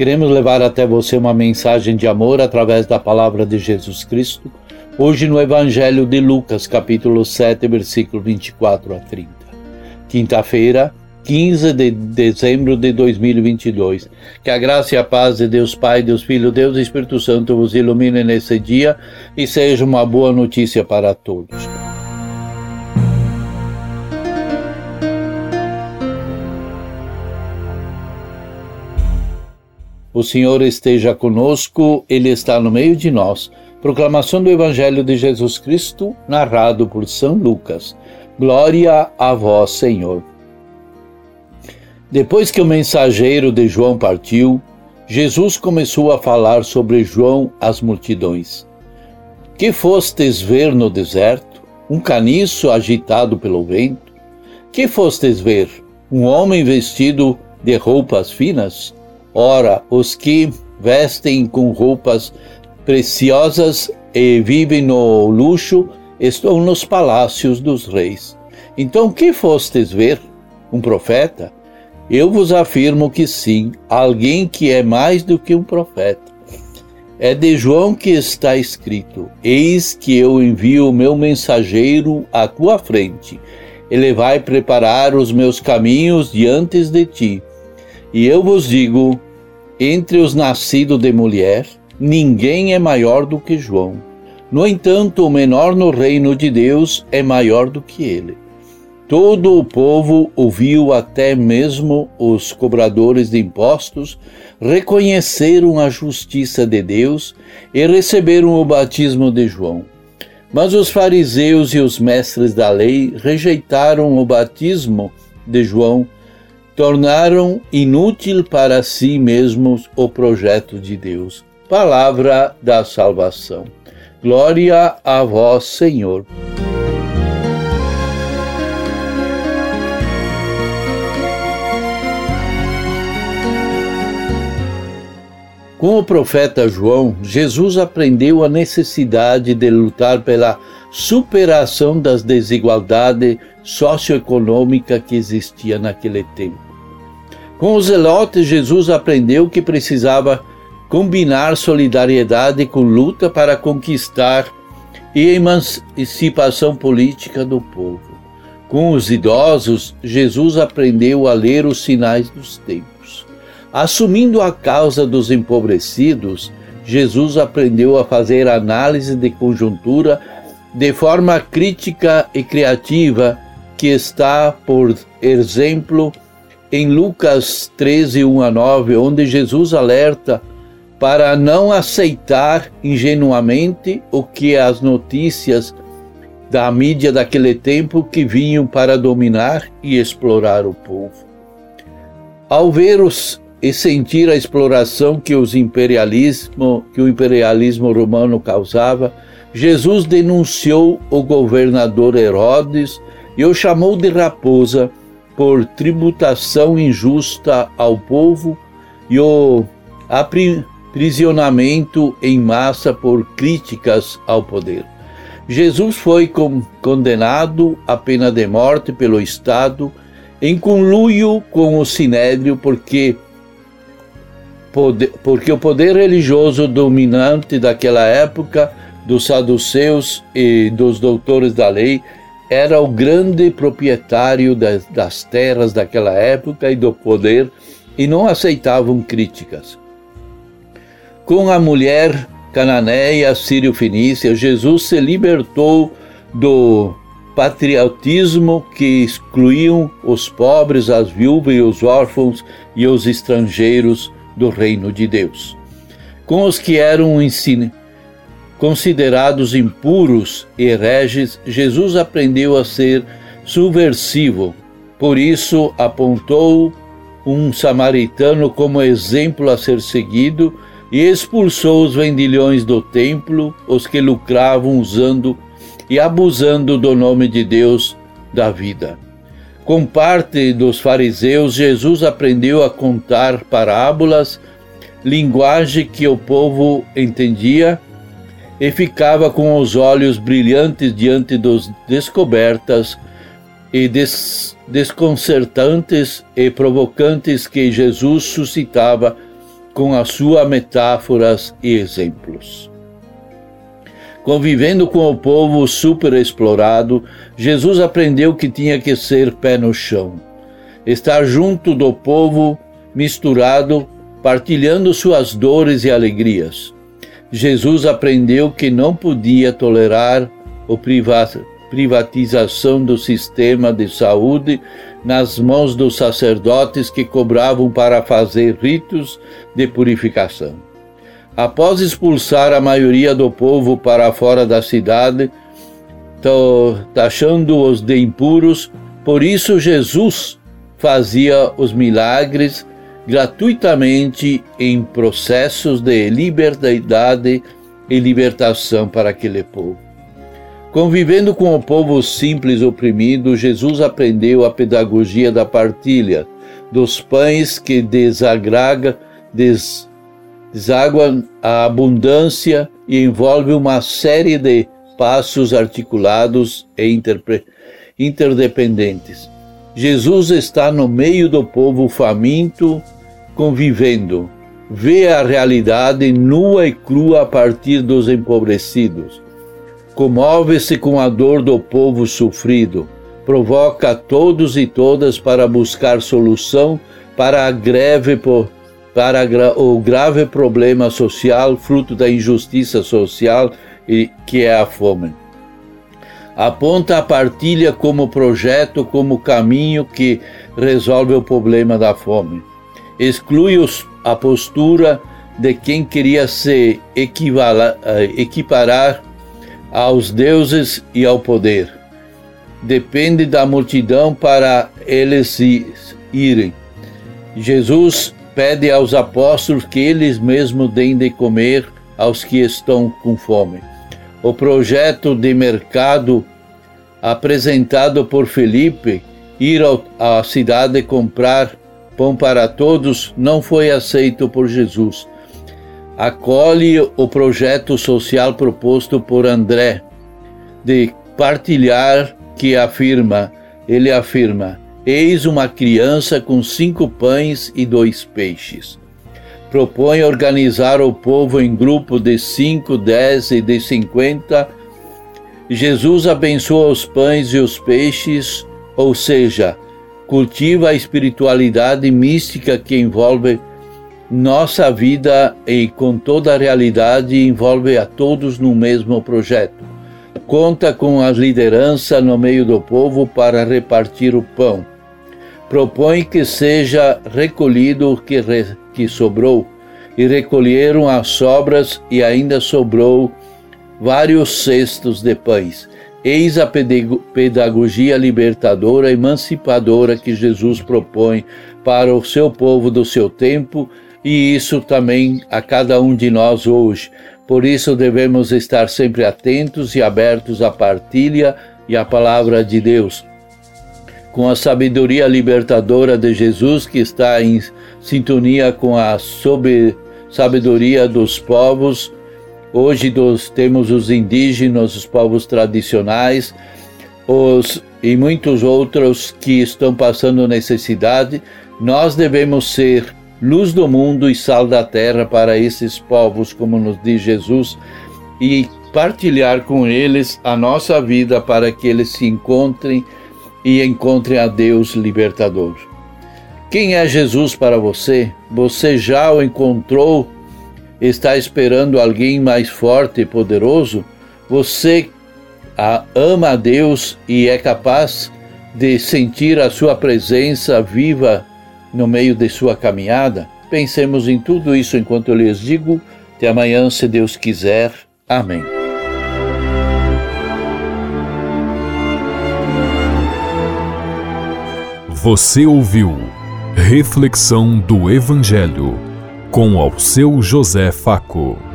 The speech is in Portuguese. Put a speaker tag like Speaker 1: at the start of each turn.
Speaker 1: Queremos levar até você uma mensagem de amor através da palavra de Jesus Cristo Hoje no Evangelho de Lucas, capítulo 7, versículo 24 a 30. Quinta-feira, 15 de dezembro de 2022. Que a graça e a paz de Deus Pai, Deus Filho, Deus e Espírito Santo vos ilumine nesse dia e seja uma boa notícia para todos. O Senhor esteja conosco, Ele está no meio de nós. Proclamação do Evangelho de Jesus Cristo, narrado por São Lucas. Glória a vós, Senhor. Depois que o mensageiro de João partiu, Jesus começou a falar sobre João às multidões. Que fostes ver no deserto? Um caniço agitado pelo vento? Que fostes ver? Um homem vestido de roupas finas? Ora, os que vestem com roupas preciosas e vivem no luxo estão nos palácios dos reis. Então, que fostes ver? Um profeta? Eu vos afirmo que sim, alguém que é mais do que um profeta. É de João que está escrito: Eis que eu envio o meu mensageiro à tua frente. Ele vai preparar os meus caminhos diante de ti. E eu vos digo: entre os nascidos de mulher, ninguém é maior do que João. No entanto, o menor no reino de Deus é maior do que ele. Todo o povo ouviu, até mesmo os cobradores de impostos, reconheceram a justiça de Deus e receberam o batismo de João. Mas os fariseus e os mestres da lei rejeitaram o batismo de João, tornaram inútil para si mesmos o projeto de Deus palavra da salvação. Glória a vós, Senhor. Com o profeta João, Jesus aprendeu a necessidade de lutar pela superação das desigualdades socioeconômicas que existia naquele tempo. Com os zelotes, Jesus aprendeu que precisava combinar solidariedade com luta para conquistar e emancipação política do povo. Com os idosos, Jesus aprendeu a ler os sinais dos tempos. Assumindo a causa dos empobrecidos, Jesus aprendeu a fazer análise de conjuntura de forma crítica e criativa, que está, por exemplo, em Lucas 13, 1 a 9, onde Jesus alerta para não aceitar ingenuamente o que as notícias da mídia daquele tempo que vinham para dominar e explorar o povo. Ao ver os e sentir a exploração que os imperialismo que o imperialismo romano causava, Jesus denunciou o governador Herodes e o chamou de raposa por tributação injusta ao povo e o prisionamento em massa por críticas ao poder. Jesus foi condenado à pena de morte pelo Estado em conluio com o Sinédrio porque porque o poder religioso dominante daquela época, dos saduceus e dos doutores da lei, era o grande proprietário das, das terras daquela época e do poder e não aceitavam críticas. Com a mulher cananeia sírio-fenícia, Jesus se libertou do patriotismo que excluíam os pobres, as viúvas e os órfãos e os estrangeiros do reino de Deus. Com os que eram considerados impuros e hereges, Jesus aprendeu a ser subversivo. Por isso, apontou um samaritano como exemplo a ser seguido e expulsou os vendilhões do templo, os que lucravam usando e abusando do nome de Deus da vida. Com parte dos fariseus, Jesus aprendeu a contar parábolas, linguagem que o povo entendia, e ficava com os olhos brilhantes diante das descobertas e des desconcertantes e provocantes que Jesus suscitava com as suas metáforas e exemplos. Convivendo com o povo superexplorado, Jesus aprendeu que tinha que ser pé no chão, estar junto do povo misturado, partilhando suas dores e alegrias. Jesus aprendeu que não podia tolerar a privatização do sistema de saúde nas mãos dos sacerdotes que cobravam para fazer ritos de purificação. Após expulsar a maioria do povo para fora da cidade, taxando-os de impuros, por isso Jesus fazia os milagres gratuitamente em processos de liberdade e libertação para aquele povo. Convivendo com o povo simples oprimido, Jesus aprendeu a pedagogia da partilha, dos pães que desagraga, des, a abundância e envolve uma série de passos articulados e interdependentes. Jesus está no meio do povo faminto, convivendo, vê a realidade nua e crua a partir dos empobrecidos. Comove-se com a dor do povo sofrido, provoca todos e todas para buscar solução para a greve para o grave problema social fruto da injustiça social que é a fome. Aponta a partilha como projeto, como caminho que resolve o problema da fome. Exclui os, a postura de quem queria se eh, equiparar aos deuses e ao poder. Depende da multidão para eles irem. Jesus pede aos apóstolos que eles mesmos deem de comer aos que estão com fome. O projeto de mercado apresentado por Felipe, ir à cidade comprar pão para todos, não foi aceito por Jesus acolhe o projeto social proposto por André de partilhar que afirma, ele afirma, eis uma criança com cinco pães e dois peixes. Propõe organizar o povo em grupo de cinco, dez e de cinquenta. Jesus abençoa os pães e os peixes, ou seja, cultiva a espiritualidade mística que envolve nossa vida e com toda a realidade envolve a todos no mesmo projeto. Conta com a liderança no meio do povo para repartir o pão. Propõe que seja recolhido o que, re, que sobrou, e recolheram as sobras, e ainda sobrou vários cestos de pães. Eis a pedagogia libertadora, emancipadora que Jesus propõe para o seu povo do seu tempo e isso também a cada um de nós hoje. Por isso devemos estar sempre atentos e abertos à partilha e à palavra de Deus. Com a sabedoria libertadora de Jesus, que está em sintonia com a sabedoria dos povos, hoje dos, temos os indígenas, os povos tradicionais, os e muitos outros que estão passando necessidade, nós devemos ser luz do mundo e sal da terra para esses povos, como nos diz Jesus, e partilhar com eles a nossa vida para que eles se encontrem e encontrem a Deus libertador. Quem é Jesus para você? Você já o encontrou? Está esperando alguém mais forte e poderoso? Você ama a Deus e é capaz de sentir a sua presença viva no meio de sua caminhada? Pensemos em tudo isso enquanto eu lhes digo. Até amanhã, se Deus quiser. Amém.
Speaker 2: Você ouviu Reflexão do Evangelho com ao seu José Faco.